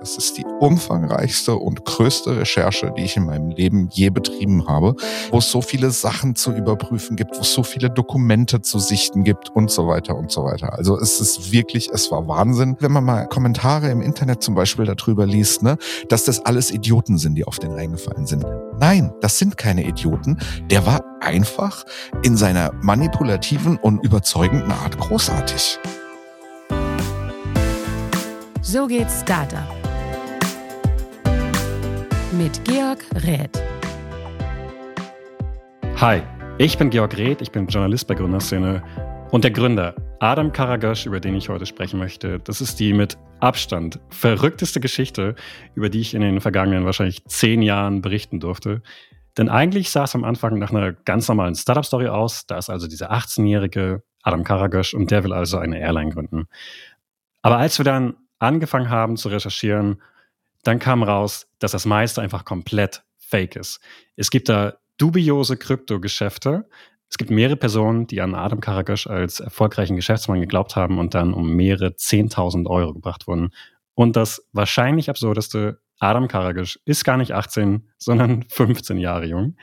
Das ist die umfangreichste und größte Recherche, die ich in meinem Leben je betrieben habe, wo es so viele Sachen zu überprüfen gibt, wo es so viele Dokumente zu sichten gibt und so weiter und so weiter. Also es ist wirklich, es war Wahnsinn. Wenn man mal Kommentare im Internet zum Beispiel darüber liest, ne, dass das alles Idioten sind, die auf den reingefallen sind. Nein, das sind keine Idioten. Der war einfach in seiner manipulativen und überzeugenden Art großartig. So geht's Startup mit Georg Räth. Hi, ich bin Georg Räth, ich bin Journalist bei Gründerszene und der Gründer Adam Karagösch, über den ich heute sprechen möchte. Das ist die mit Abstand verrückteste Geschichte, über die ich in den vergangenen wahrscheinlich zehn Jahren berichten durfte. Denn eigentlich sah es am Anfang nach einer ganz normalen Startup-Story aus. Da ist also dieser 18-jährige Adam Karagösch und der will also eine Airline gründen. Aber als wir dann angefangen haben zu recherchieren dann kam raus, dass das meiste einfach komplett fake ist. Es gibt da dubiose Kryptogeschäfte. Es gibt mehrere Personen, die an Adam Karagosch als erfolgreichen Geschäftsmann geglaubt haben und dann um mehrere 10.000 Euro gebracht wurden. Und das wahrscheinlich absurdeste, Adam Karagosch ist gar nicht 18, sondern 15 Jahre jung.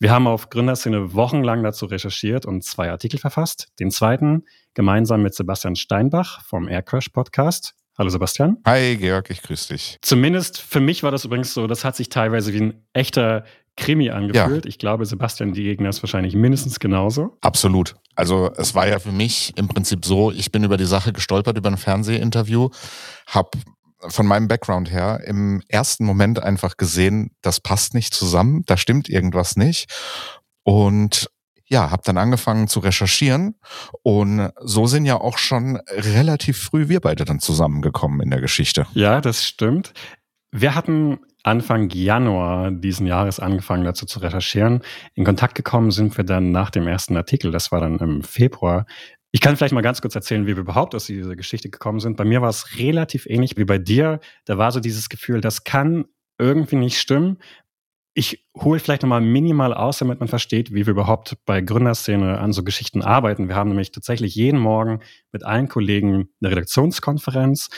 Wir haben auf Gründerszene wochenlang dazu recherchiert und zwei Artikel verfasst. Den zweiten gemeinsam mit Sebastian Steinbach vom Aircrash Podcast Hallo Sebastian. Hi Georg, ich grüße dich. Zumindest für mich war das übrigens so, das hat sich teilweise wie ein echter Krimi angefühlt. Ja. Ich glaube, Sebastian, die Gegner ist wahrscheinlich mindestens genauso. Absolut. Also es war ja für mich im Prinzip so, ich bin über die Sache gestolpert, über ein Fernsehinterview, habe von meinem Background her im ersten Moment einfach gesehen, das passt nicht zusammen, da stimmt irgendwas nicht. Und ja, habe dann angefangen zu recherchieren und so sind ja auch schon relativ früh wir beide dann zusammengekommen in der Geschichte. Ja, das stimmt. Wir hatten Anfang Januar diesen Jahres angefangen dazu zu recherchieren. In Kontakt gekommen sind wir dann nach dem ersten Artikel, das war dann im Februar. Ich kann vielleicht mal ganz kurz erzählen, wie wir überhaupt aus dieser Geschichte gekommen sind. Bei mir war es relativ ähnlich wie bei dir. Da war so dieses Gefühl, das kann irgendwie nicht stimmen, ich hole vielleicht nochmal minimal aus, damit man versteht, wie wir überhaupt bei Gründerszene an so Geschichten arbeiten. Wir haben nämlich tatsächlich jeden Morgen mit allen Kollegen eine Redaktionskonferenz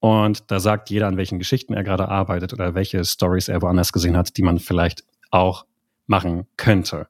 und da sagt jeder, an welchen Geschichten er gerade arbeitet oder welche Stories er woanders gesehen hat, die man vielleicht auch machen könnte.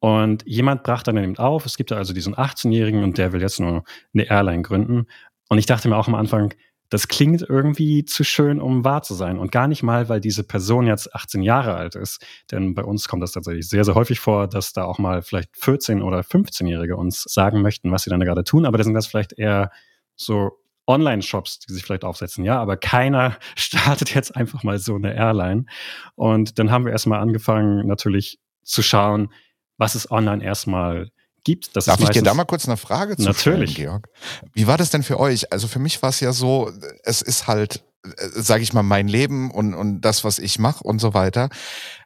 Und jemand brach dann eben auf, es gibt ja also diesen 18-Jährigen und der will jetzt nur eine Airline gründen. Und ich dachte mir auch am Anfang, das klingt irgendwie zu schön, um wahr zu sein. Und gar nicht mal, weil diese Person jetzt 18 Jahre alt ist. Denn bei uns kommt das tatsächlich sehr, sehr häufig vor, dass da auch mal vielleicht 14- oder 15-Jährige uns sagen möchten, was sie dann gerade tun. Aber das sind das vielleicht eher so Online-Shops, die sich vielleicht aufsetzen, ja, aber keiner startet jetzt einfach mal so eine Airline. Und dann haben wir erstmal angefangen, natürlich zu schauen, was ist online erstmal gibt. Das Darf ich dir da mal kurz eine Frage zu Natürlich. stellen, Georg? Wie war das denn für euch? Also für mich war es ja so, es ist halt äh, sage ich mal, mein Leben und, und das, was ich mache und so weiter.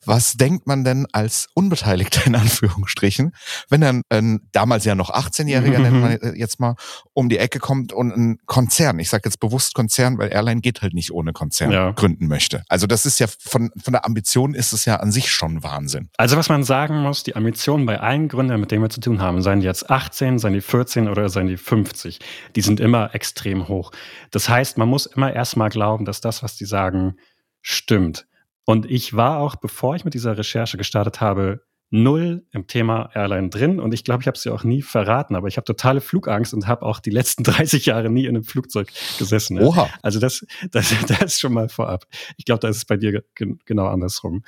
Was denkt man denn als Unbeteiligter in Anführungsstrichen, wenn dann ein damals ja noch 18-Jähriger, mhm. nennt man äh, jetzt mal, um die Ecke kommt und ein Konzern, ich sage jetzt bewusst Konzern, weil Airline geht halt nicht ohne Konzern, ja. gründen möchte. Also das ist ja von, von der Ambition ist es ja an sich schon Wahnsinn. Also was man sagen muss, die Ambitionen bei allen Gründern, mit denen wir zu tun haben, seien die jetzt 18, seien die 14 oder seien die 50, die sind immer extrem hoch. Das heißt, man muss immer erstmal glauben, dass das, was die sagen, stimmt. Und ich war auch, bevor ich mit dieser Recherche gestartet habe, null im Thema Airline drin. Und ich glaube, ich habe es ja auch nie verraten, aber ich habe totale Flugangst und habe auch die letzten 30 Jahre nie in einem Flugzeug gesessen. Ne? Oha. Also das, das, das ist schon mal vorab. Ich glaube, da ist es bei dir genau andersrum.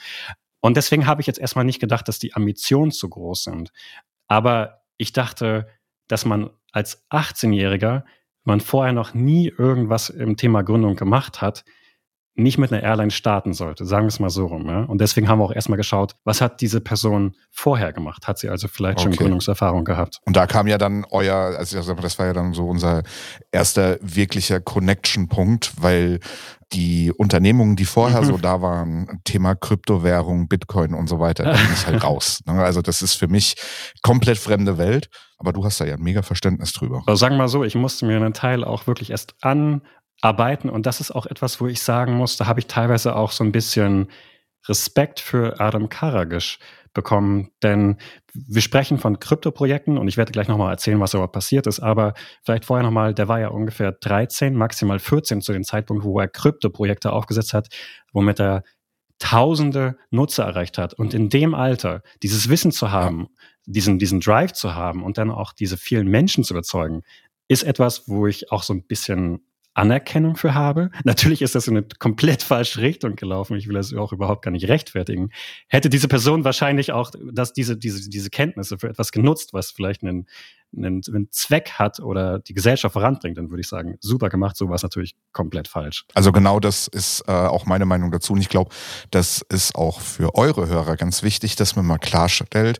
Und deswegen habe ich jetzt erstmal nicht gedacht, dass die Ambitionen zu groß sind. Aber ich dachte, dass man als 18-Jähriger, wenn man vorher noch nie irgendwas im Thema Gründung gemacht hat, nicht mit einer Airline starten sollte, sagen wir es mal so rum. Ja? Und deswegen haben wir auch erstmal geschaut, was hat diese Person vorher gemacht? Hat sie also vielleicht okay. schon Gründungserfahrung gehabt? Und da kam ja dann euer, also das war ja dann so unser erster wirklicher Connection-Punkt, weil die Unternehmungen, die vorher mhm. so da waren, Thema Kryptowährung, Bitcoin und so weiter, da bin ich halt raus. Ne? Also das ist für mich komplett fremde Welt, aber du hast da ja ein mega Verständnis drüber. Also sagen wir mal so, ich musste mir einen Teil auch wirklich erst an arbeiten. Und das ist auch etwas, wo ich sagen muss, da habe ich teilweise auch so ein bisschen Respekt für Adam Karagisch bekommen, denn wir sprechen von Kryptoprojekten und ich werde gleich nochmal erzählen, was überhaupt passiert ist, aber vielleicht vorher nochmal, der war ja ungefähr 13, maximal 14 zu dem Zeitpunkt, wo er Kryptoprojekte aufgesetzt hat, womit er tausende Nutzer erreicht hat. Und in dem Alter dieses Wissen zu haben, diesen, diesen Drive zu haben und dann auch diese vielen Menschen zu überzeugen, ist etwas, wo ich auch so ein bisschen Anerkennung für habe. Natürlich ist das in eine komplett falsche Richtung gelaufen. Ich will das auch überhaupt gar nicht rechtfertigen. Hätte diese Person wahrscheinlich auch dass diese, diese, diese Kenntnisse für etwas genutzt, was vielleicht einen, einen, einen Zweck hat oder die Gesellschaft voranbringt, dann würde ich sagen, super gemacht, so war es natürlich komplett falsch. Also genau das ist äh, auch meine Meinung dazu. Und ich glaube, das ist auch für eure Hörer ganz wichtig, dass man mal klarstellt,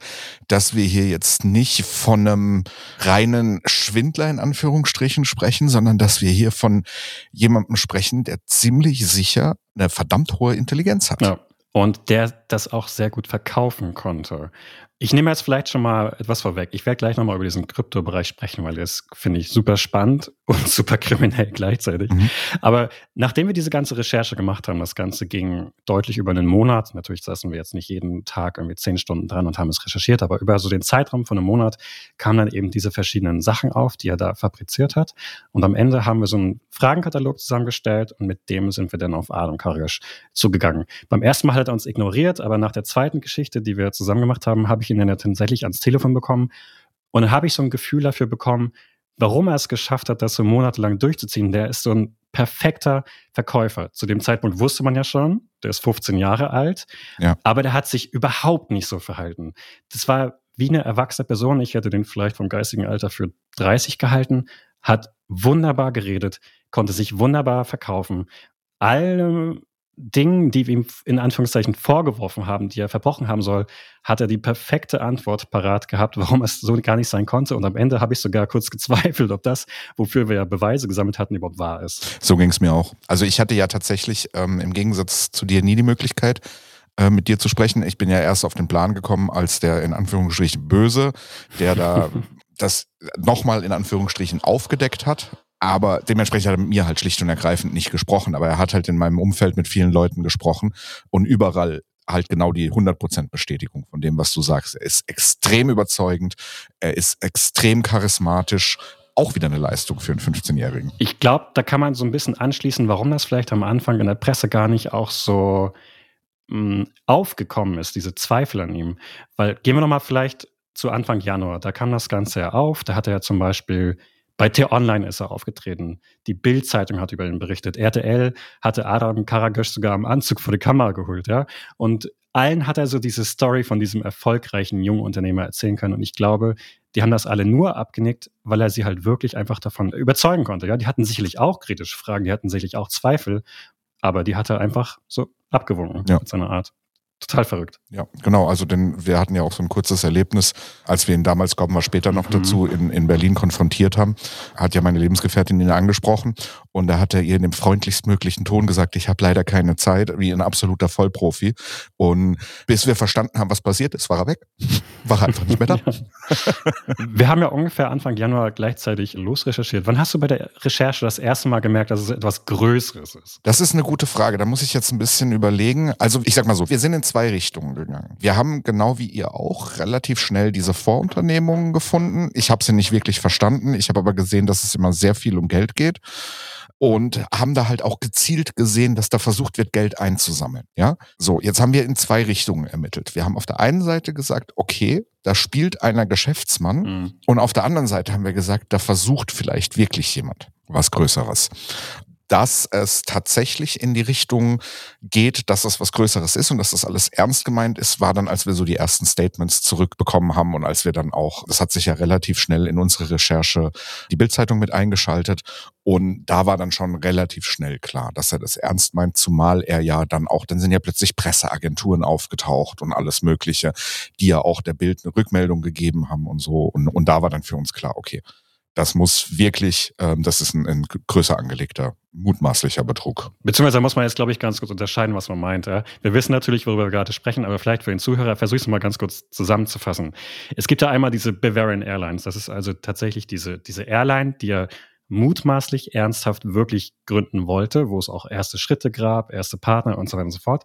dass wir hier jetzt nicht von einem reinen Schwindler in Anführungsstrichen sprechen, sondern dass wir hier von jemandem sprechen, der ziemlich sicher eine verdammt hohe Intelligenz hat. Ja. Und der das auch sehr gut verkaufen konnte. Ich nehme jetzt vielleicht schon mal etwas vorweg. Ich werde gleich nochmal über diesen Kryptobereich sprechen, weil das finde ich super spannend und super kriminell gleichzeitig. Mhm. Aber nachdem wir diese ganze Recherche gemacht haben, das Ganze ging deutlich über einen Monat. Natürlich saßen wir jetzt nicht jeden Tag irgendwie zehn Stunden dran und haben es recherchiert, aber über so den Zeitraum von einem Monat kamen dann eben diese verschiedenen Sachen auf, die er da fabriziert hat. Und am Ende haben wir so einen Fragenkatalog zusammengestellt und mit dem sind wir dann auf Adam Karisch zugegangen. Beim ersten Mal hat er uns ignoriert, aber nach der zweiten Geschichte, die wir zusammen gemacht haben, habe ich ihn dann tatsächlich ans Telefon bekommen. Und dann habe ich so ein Gefühl dafür bekommen, warum er es geschafft hat, das so monatelang durchzuziehen. Der ist so ein perfekter Verkäufer. Zu dem Zeitpunkt wusste man ja schon, der ist 15 Jahre alt, ja. aber der hat sich überhaupt nicht so verhalten. Das war wie eine erwachsene Person. Ich hätte den vielleicht vom geistigen Alter für 30 gehalten, hat wunderbar geredet, konnte sich wunderbar verkaufen. Alle Dingen, die wir ihm in Anführungszeichen vorgeworfen haben, die er verbrochen haben soll, hat er die perfekte Antwort parat gehabt, warum es so gar nicht sein konnte. Und am Ende habe ich sogar kurz gezweifelt, ob das, wofür wir ja Beweise gesammelt hatten, überhaupt wahr ist. So ging es mir auch. Also ich hatte ja tatsächlich ähm, im Gegensatz zu dir nie die Möglichkeit, äh, mit dir zu sprechen. Ich bin ja erst auf den Plan gekommen, als der in Anführungsstrichen Böse, der da das nochmal in Anführungsstrichen aufgedeckt hat aber dementsprechend hat er mit mir halt schlicht und ergreifend nicht gesprochen. Aber er hat halt in meinem Umfeld mit vielen Leuten gesprochen und überall halt genau die 100% Bestätigung von dem, was du sagst. Er ist extrem überzeugend, er ist extrem charismatisch, auch wieder eine Leistung für einen 15-Jährigen. Ich glaube, da kann man so ein bisschen anschließen, warum das vielleicht am Anfang in der Presse gar nicht auch so mh, mm, aufgekommen ist, diese Zweifel an ihm. Weil gehen wir nochmal vielleicht zu Anfang Januar, da kam das Ganze ja auf, da hat er ja zum Beispiel bei T-Online ist er aufgetreten. Die Bild-Zeitung hat über ihn berichtet. RTL hatte Adam Karagösch sogar am Anzug vor die Kamera geholt, ja. Und allen hat er so diese Story von diesem erfolgreichen jungen Unternehmer erzählen können. Und ich glaube, die haben das alle nur abgenickt, weil er sie halt wirklich einfach davon überzeugen konnte. Ja, die hatten sicherlich auch kritische Fragen, die hatten sicherlich auch Zweifel, aber die hat er einfach so abgewunken ja. mit seiner Art total verrückt. Ja, genau. Also denn wir hatten ja auch so ein kurzes Erlebnis, als wir ihn damals, kommen wir später noch mhm. dazu, in, in Berlin konfrontiert haben, hat ja meine Lebensgefährtin ihn angesprochen und da hat er ihr in dem freundlichstmöglichen Ton gesagt, ich habe leider keine Zeit, wie ein absoluter Vollprofi. Und bis wir verstanden haben, was passiert ist, war er weg. War er einfach nicht mehr da. wir haben ja ungefähr Anfang Januar gleichzeitig losrecherchiert. Wann hast du bei der Recherche das erste Mal gemerkt, dass es etwas Größeres ist? Das ist eine gute Frage. Da muss ich jetzt ein bisschen überlegen. Also ich sag mal so, wir sind in zwei Richtungen gegangen. Wir haben genau wie ihr auch relativ schnell diese Vorunternehmungen gefunden. Ich habe sie nicht wirklich verstanden. Ich habe aber gesehen, dass es immer sehr viel um Geld geht und haben da halt auch gezielt gesehen, dass da versucht wird, Geld einzusammeln. Ja, so jetzt haben wir in zwei Richtungen ermittelt. Wir haben auf der einen Seite gesagt, okay, da spielt einer Geschäftsmann mhm. und auf der anderen Seite haben wir gesagt, da versucht vielleicht wirklich jemand was Größeres dass es tatsächlich in die Richtung geht, dass das was Größeres ist und dass das alles ernst gemeint ist, war dann, als wir so die ersten Statements zurückbekommen haben und als wir dann auch, das hat sich ja relativ schnell in unsere Recherche die Bildzeitung mit eingeschaltet und da war dann schon relativ schnell klar, dass er das ernst meint, zumal er ja dann auch, dann sind ja plötzlich Presseagenturen aufgetaucht und alles Mögliche, die ja auch der Bild eine Rückmeldung gegeben haben und so und, und da war dann für uns klar, okay, das muss wirklich, ähm, das ist ein, ein größer angelegter, mutmaßlicher Betrug. Beziehungsweise muss man jetzt, glaube ich, ganz kurz unterscheiden, was man meint. Ja? Wir wissen natürlich, worüber wir gerade sprechen, aber vielleicht für den Zuhörer versuche ich es mal ganz kurz zusammenzufassen. Es gibt ja einmal diese Bavarian Airlines. Das ist also tatsächlich diese, diese Airline, die ja mutmaßlich ernsthaft wirklich gründen wollte, wo es auch erste Schritte gab, erste Partner und so weiter und so fort.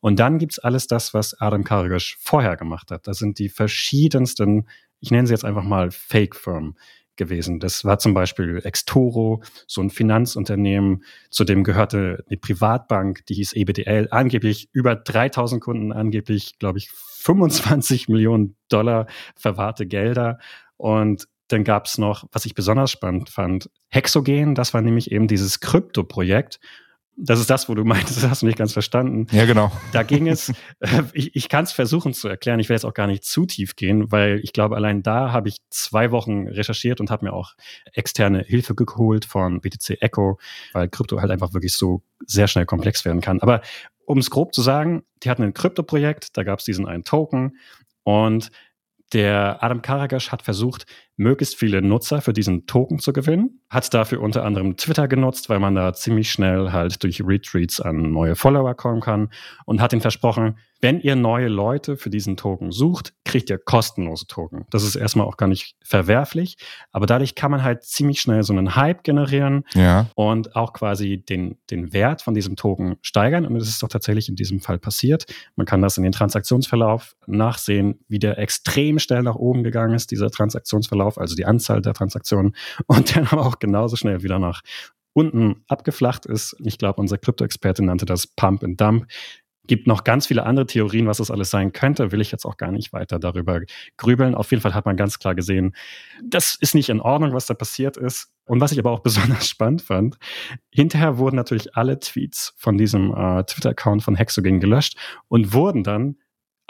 Und dann gibt's alles das, was Adam Karigosch vorher gemacht hat. Das sind die verschiedensten, ich nenne sie jetzt einfach mal Fake-Firmen gewesen. Das war zum Beispiel Extoro, so ein Finanzunternehmen, zu dem gehörte eine Privatbank, die hieß EBDL, angeblich über 3000 Kunden, angeblich, glaube ich, 25 Millionen Dollar verwahrte Gelder. Und dann gab es noch, was ich besonders spannend fand, Hexogen, das war nämlich eben dieses Krypto-Projekt das ist das, wo du meintest, das hast du nicht ganz verstanden. Ja, genau. Da ging es, äh, ich, ich kann es versuchen zu erklären, ich werde jetzt auch gar nicht zu tief gehen, weil ich glaube, allein da habe ich zwei Wochen recherchiert und habe mir auch externe Hilfe geholt von BTC Echo, weil Krypto halt einfach wirklich so sehr schnell komplex werden kann. Aber um es grob zu sagen, die hatten ein Krypto-Projekt, da gab es diesen einen Token und der Adam Karagasch hat versucht, möglichst viele Nutzer für diesen Token zu gewinnen. Hat dafür unter anderem Twitter genutzt, weil man da ziemlich schnell halt durch Retweets an neue Follower kommen kann und hat ihnen versprochen, wenn ihr neue Leute für diesen Token sucht, kriegt ihr kostenlose Token. Das ist erstmal auch gar nicht verwerflich, aber dadurch kann man halt ziemlich schnell so einen Hype generieren ja. und auch quasi den, den Wert von diesem Token steigern. Und das ist doch tatsächlich in diesem Fall passiert. Man kann das in den Transaktionsverlauf nachsehen, wie der extrem schnell nach oben gegangen ist, dieser Transaktionsverlauf, also die Anzahl der Transaktionen und dann aber auch genauso schnell wieder nach unten abgeflacht ist. Ich glaube, unser Krypto-Experte nannte das Pump and Dump gibt noch ganz viele andere Theorien, was das alles sein könnte. Will ich jetzt auch gar nicht weiter darüber grübeln. Auf jeden Fall hat man ganz klar gesehen, das ist nicht in Ordnung, was da passiert ist. Und was ich aber auch besonders spannend fand, hinterher wurden natürlich alle Tweets von diesem äh, Twitter-Account von Hexogen gelöscht und wurden dann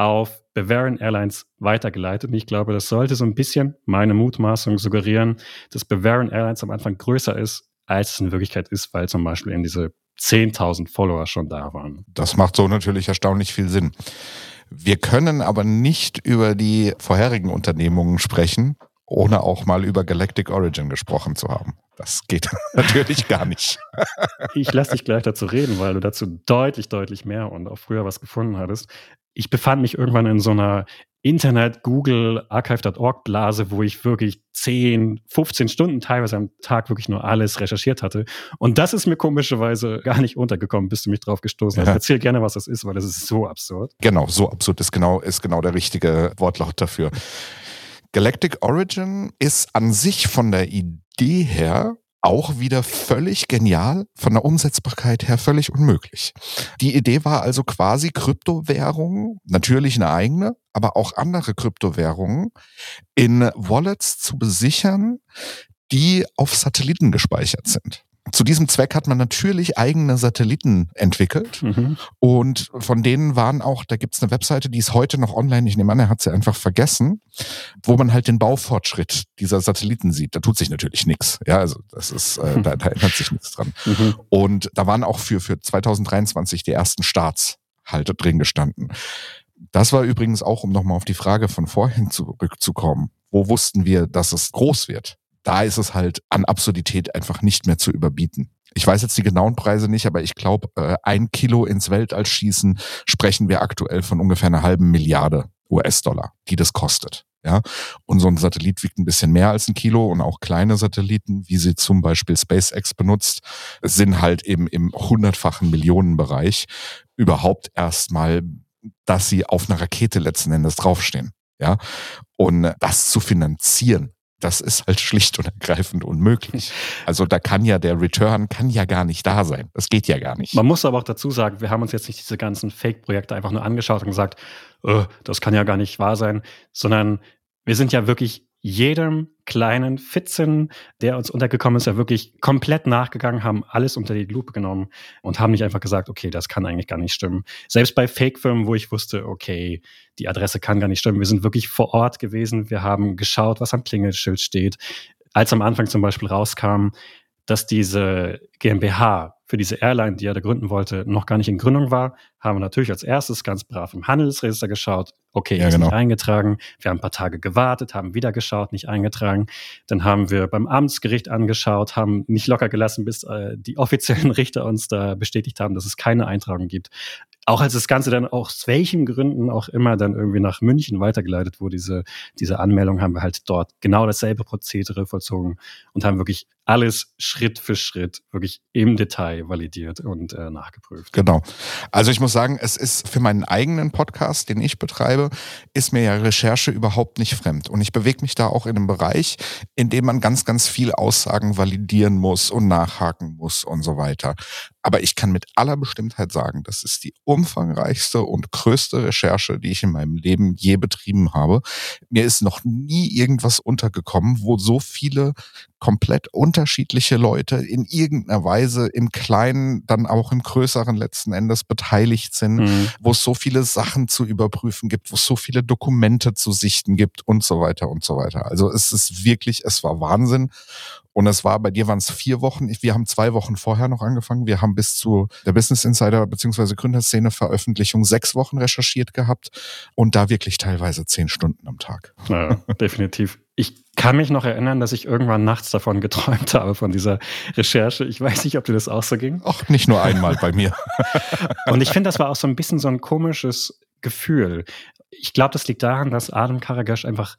auf Bavarian Airlines weitergeleitet. Und ich glaube, das sollte so ein bisschen meine Mutmaßung suggerieren, dass Bavarian Airlines am Anfang größer ist, als es in Wirklichkeit ist, weil zum Beispiel in diese 10.000 Follower schon da waren. Das macht so natürlich erstaunlich viel Sinn. Wir können aber nicht über die vorherigen Unternehmungen sprechen, ohne auch mal über Galactic Origin gesprochen zu haben. Das geht natürlich gar nicht. ich lasse dich gleich dazu reden, weil du dazu deutlich, deutlich mehr und auch früher was gefunden hattest. Ich befand mich irgendwann in so einer Internet, Google, Archive.org Blase, wo ich wirklich 10, 15 Stunden teilweise am Tag wirklich nur alles recherchiert hatte. Und das ist mir komischerweise gar nicht untergekommen, bis du mich drauf gestoßen hast. Ja. Erzähl gerne, was das ist, weil das ist so absurd. Genau, so absurd ist genau, ist genau der richtige Wortlaut dafür. Galactic Origin ist an sich von der Idee her auch wieder völlig genial, von der Umsetzbarkeit her völlig unmöglich. Die Idee war also quasi Kryptowährungen, natürlich eine eigene, aber auch andere Kryptowährungen in Wallets zu besichern, die auf Satelliten gespeichert sind. Zu diesem Zweck hat man natürlich eigene Satelliten entwickelt mhm. und von denen waren auch, da gibt's eine Webseite, die ist heute noch online, ich nehme an, er hat sie einfach vergessen, wo man halt den Baufortschritt dieser Satelliten sieht. Da tut sich natürlich nichts. Ja, also das ist, äh, da, da ändert sich nichts dran. Mhm. Und da waren auch für, für 2023 die ersten Starts halt drin gestanden. Das war übrigens auch, um nochmal auf die Frage von vorhin zurückzukommen. Wo wussten wir, dass es groß wird? Da ist es halt an Absurdität einfach nicht mehr zu überbieten. Ich weiß jetzt die genauen Preise nicht, aber ich glaube, äh, ein Kilo ins Weltall schießen sprechen wir aktuell von ungefähr einer halben Milliarde US-Dollar, die das kostet. Ja, und so ein Satellit wiegt ein bisschen mehr als ein Kilo und auch kleine Satelliten, wie sie zum Beispiel SpaceX benutzt, sind halt eben im hundertfachen Millionenbereich überhaupt erstmal, dass sie auf einer Rakete letzten Endes draufstehen. Ja, und das zu finanzieren, das ist halt schlicht und ergreifend unmöglich. Also da kann ja der Return kann ja gar nicht da sein. Das geht ja gar nicht. Man muss aber auch dazu sagen, wir haben uns jetzt nicht diese ganzen Fake-Projekte einfach nur angeschaut und gesagt, oh, das kann ja gar nicht wahr sein, sondern wir sind ja wirklich jedem kleinen Fitzen, der uns untergekommen ist, ja wirklich komplett nachgegangen, haben alles unter die Lupe genommen und haben nicht einfach gesagt, okay, das kann eigentlich gar nicht stimmen. Selbst bei Fake-Firmen, wo ich wusste, okay, die Adresse kann gar nicht stimmen. Wir sind wirklich vor Ort gewesen. Wir haben geschaut, was am Klingelschild steht. Als am Anfang zum Beispiel rauskam, dass diese GmbH für diese Airline, die er da gründen wollte, noch gar nicht in Gründung war, haben wir natürlich als erstes ganz brav im Handelsregister geschaut. Okay, ja, ist genau. nicht eingetragen. Wir haben ein paar Tage gewartet, haben wieder geschaut, nicht eingetragen. Dann haben wir beim Amtsgericht angeschaut, haben nicht locker gelassen, bis äh, die offiziellen Richter uns da bestätigt haben, dass es keine Eintragung gibt. Auch als das Ganze dann aus welchen Gründen auch immer dann irgendwie nach München weitergeleitet wurde, diese, diese Anmeldung, haben wir halt dort genau dasselbe Prozedere vollzogen und haben wirklich alles Schritt für Schritt wirklich im Detail validiert und äh, nachgeprüft. Genau. Also ich muss sagen, es ist für meinen eigenen Podcast, den ich betreibe, ist mir ja Recherche überhaupt nicht fremd. Und ich bewege mich da auch in einem Bereich, in dem man ganz, ganz viel Aussagen validieren muss und nachhaken muss und so weiter. Aber ich kann mit aller Bestimmtheit sagen, das ist die umfangreichste und größte Recherche, die ich in meinem Leben je betrieben habe. Mir ist noch nie irgendwas untergekommen, wo so viele komplett unterschiedliche Leute in irgendeiner Weise im Kleinen, dann auch im Größeren letzten Endes beteiligt sind, mhm. wo es so viele Sachen zu überprüfen gibt, wo es so viele Dokumente zu sichten gibt und so weiter und so weiter. Also es ist wirklich, es war Wahnsinn. Und es war, bei dir waren es vier Wochen. Wir haben zwei Wochen vorher noch angefangen. Wir haben bis zu der Business Insider bzw. Gründerszene Veröffentlichung sechs Wochen recherchiert gehabt und da wirklich teilweise zehn Stunden am Tag. Ja, definitiv. Ich kann mich noch erinnern, dass ich irgendwann nachts davon geträumt habe, von dieser Recherche. Ich weiß nicht, ob dir das auch so ging. Ach, nicht nur einmal bei mir. und ich finde, das war auch so ein bisschen so ein komisches Gefühl. Ich glaube, das liegt daran, dass Adam Karagash einfach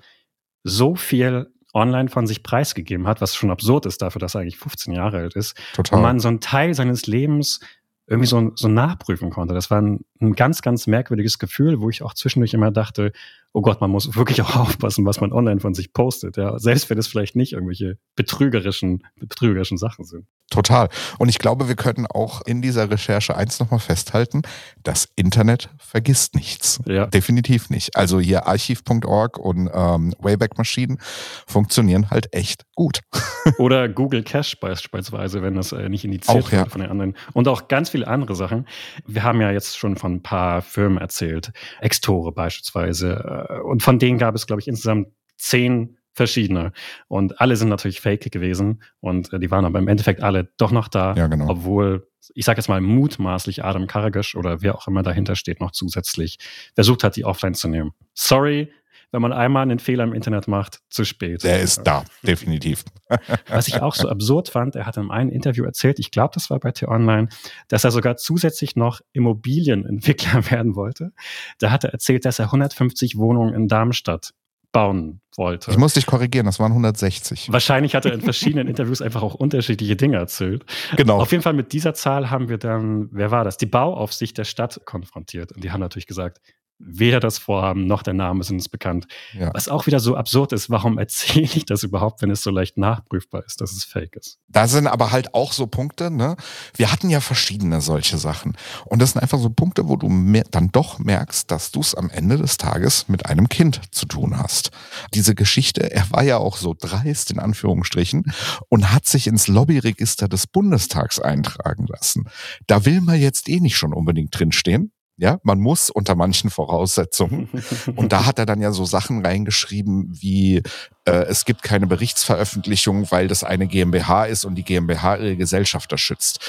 so viel online von sich preisgegeben hat, was schon absurd ist dafür, dass er eigentlich 15 Jahre alt ist. Total. Und man so einen Teil seines Lebens irgendwie so, so nachprüfen konnte. Das war ein, ein ganz, ganz merkwürdiges Gefühl, wo ich auch zwischendurch immer dachte, oh Gott, man muss wirklich auch aufpassen, was man online von sich postet. Ja, selbst wenn es vielleicht nicht irgendwelche betrügerischen, betrügerischen Sachen sind. Total. Und ich glaube, wir können auch in dieser Recherche eins nochmal festhalten. Das Internet vergisst nichts. Ja. Definitiv nicht. Also hier archiv.org und ähm, Wayback Maschinen funktionieren halt echt gut. Oder Google Cache beispielsweise, wenn das äh, nicht initiiert auch, wird ja. von den anderen. Und auch ganz viele andere Sachen. Wir haben ja jetzt schon von ein paar Firmen erzählt. Extore beispielsweise, äh, und von denen gab es, glaube ich, insgesamt zehn verschiedene. Und alle sind natürlich fake gewesen. Und äh, die waren aber im Endeffekt alle doch noch da, ja, genau. obwohl, ich sage jetzt mal mutmaßlich Adam Karagisch oder wer auch immer dahinter steht, noch zusätzlich versucht hat, die offline zu nehmen. Sorry, wenn man einmal einen Fehler im Internet macht, zu spät. Der ist da, definitiv. Was ich auch so absurd fand, er hat in einem Interview erzählt, ich glaube, das war bei T-Online, dass er sogar zusätzlich noch Immobilienentwickler werden wollte. Da hat er erzählt, dass er 150 Wohnungen in Darmstadt bauen wollte. Ich muss dich korrigieren, das waren 160. Wahrscheinlich hat er in verschiedenen Interviews einfach auch unterschiedliche Dinge erzählt. Genau. Auf jeden Fall mit dieser Zahl haben wir dann, wer war das? Die Bauaufsicht der Stadt konfrontiert. Und die haben natürlich gesagt, weder das Vorhaben noch der Name sind uns bekannt. Ja. Was auch wieder so absurd ist, warum erzähle ich das überhaupt, wenn es so leicht nachprüfbar ist, dass es fake ist? Da sind aber halt auch so Punkte, ne? Wir hatten ja verschiedene solche Sachen. Und das sind einfach so Punkte, wo du dann doch merkst, dass du es am Ende des Tages mit einem Kind zu tun hast. Diese Geschichte, er war ja auch so dreist in Anführungsstrichen und hat sich ins Lobbyregister des Bundestags eintragen lassen. Da will man jetzt eh nicht schon unbedingt drinstehen. Ja, man muss unter manchen Voraussetzungen. Und da hat er dann ja so Sachen reingeschrieben wie, äh, es gibt keine Berichtsveröffentlichung, weil das eine GmbH ist und die GmbH ihre Gesellschafter schützt.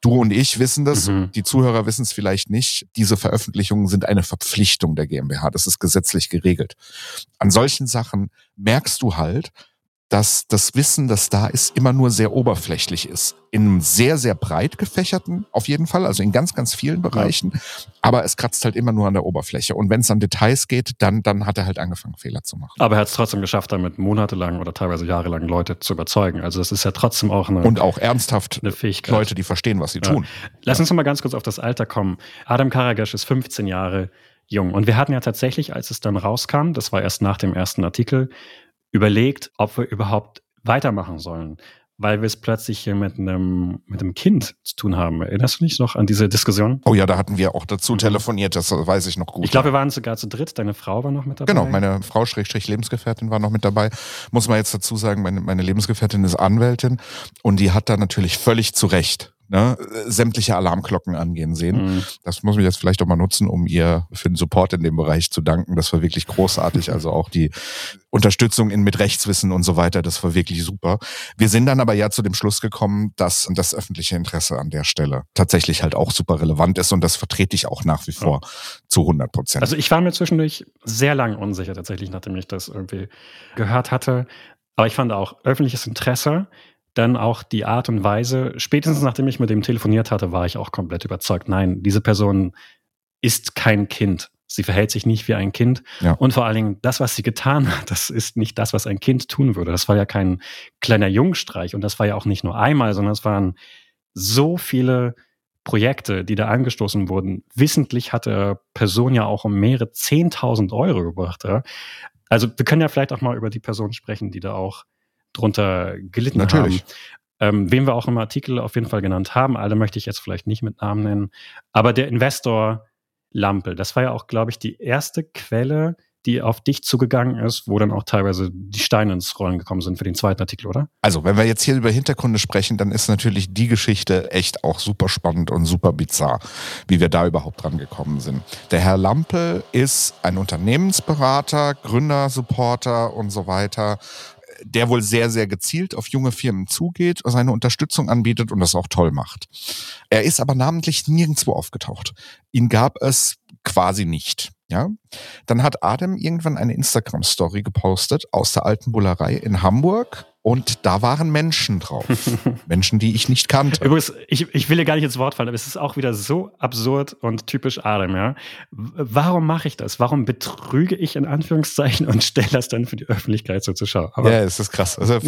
Du und ich wissen das, mhm. die Zuhörer wissen es vielleicht nicht. Diese Veröffentlichungen sind eine Verpflichtung der GmbH. Das ist gesetzlich geregelt. An solchen Sachen merkst du halt, dass das Wissen, das da ist, immer nur sehr oberflächlich ist. In einem sehr, sehr breit gefächerten, auf jeden Fall, also in ganz, ganz vielen Bereichen. Ja. Aber es kratzt halt immer nur an der Oberfläche. Und wenn es an Details geht, dann, dann hat er halt angefangen, Fehler zu machen. Aber er hat es trotzdem geschafft, damit monatelang oder teilweise jahrelang Leute zu überzeugen. Also das ist ja trotzdem auch eine Und auch ernsthaft eine Fähigkeit. Leute, die verstehen, was sie ja. tun. Lass uns noch mal ganz kurz auf das Alter kommen. Adam Karagash ist 15 Jahre jung. Und wir hatten ja tatsächlich, als es dann rauskam, das war erst nach dem ersten Artikel, überlegt, ob wir überhaupt weitermachen sollen, weil wir es plötzlich hier mit einem, mit einem Kind zu tun haben. Erinnerst du dich noch an diese Diskussion? Oh ja, da hatten wir auch dazu mhm. telefoniert, das weiß ich noch gut. Ich glaube, wir waren sogar zu dritt, deine Frau war noch mit dabei. Genau, meine Frau Schrägstrich Lebensgefährtin war noch mit dabei. Muss man jetzt dazu sagen, meine, meine Lebensgefährtin ist Anwältin und die hat da natürlich völlig zu Recht ne, sämtliche Alarmglocken angehen sehen. Mhm. Das muss ich jetzt vielleicht auch mal nutzen, um ihr für den Support in dem Bereich zu danken. Das war wirklich großartig. Also auch die Unterstützung in mit Rechtswissen und so weiter, das war wirklich super. Wir sind dann aber ja zu dem Schluss gekommen, dass das öffentliche Interesse an der Stelle tatsächlich halt auch super relevant ist und das vertrete ich auch nach wie vor ja. zu 100 Prozent. Also ich war mir zwischendurch sehr lange unsicher tatsächlich, nachdem ich das irgendwie gehört hatte. Aber ich fand auch öffentliches Interesse dann auch die Art und Weise, spätestens nachdem ich mit dem telefoniert hatte, war ich auch komplett überzeugt. Nein, diese Person ist kein Kind. Sie verhält sich nicht wie ein Kind. Ja. Und vor allen Dingen, das, was sie getan hat, das ist nicht das, was ein Kind tun würde. Das war ja kein kleiner Jungstreich und das war ja auch nicht nur einmal, sondern es waren so viele Projekte, die da angestoßen wurden. Wissentlich hat der Person ja auch um mehrere 10.000 Euro gebracht. Ja? Also wir können ja vielleicht auch mal über die Person sprechen, die da auch drunter gelitten Natürlich. haben. Ähm, wen wir auch im Artikel auf jeden Fall genannt haben, alle möchte ich jetzt vielleicht nicht mit Namen nennen, aber der Investor Lampel, das war ja auch, glaube ich, die erste Quelle, die auf dich zugegangen ist, wo dann auch teilweise die Steine ins Rollen gekommen sind für den zweiten Artikel, oder? Also, wenn wir jetzt hier über Hintergründe sprechen, dann ist natürlich die Geschichte echt auch super spannend und super bizarr, wie wir da überhaupt dran gekommen sind. Der Herr Lampel ist ein Unternehmensberater, Gründer, Supporter und so weiter, der wohl sehr, sehr gezielt auf junge Firmen zugeht, seine Unterstützung anbietet und das auch toll macht. Er ist aber namentlich nirgendwo aufgetaucht. Ihn gab es quasi nicht. Ja, dann hat Adam irgendwann eine Instagram-Story gepostet aus der alten Bullerei in Hamburg und da waren Menschen drauf. Menschen, die ich nicht kannte. Übrigens, ich, ich will dir gar nicht ins Wort fallen, aber es ist auch wieder so absurd und typisch Adam, ja. Warum mache ich das? Warum betrüge ich in Anführungszeichen und stelle das dann für die Öffentlichkeit so zur Schau? Aber ja, es ist krass. Also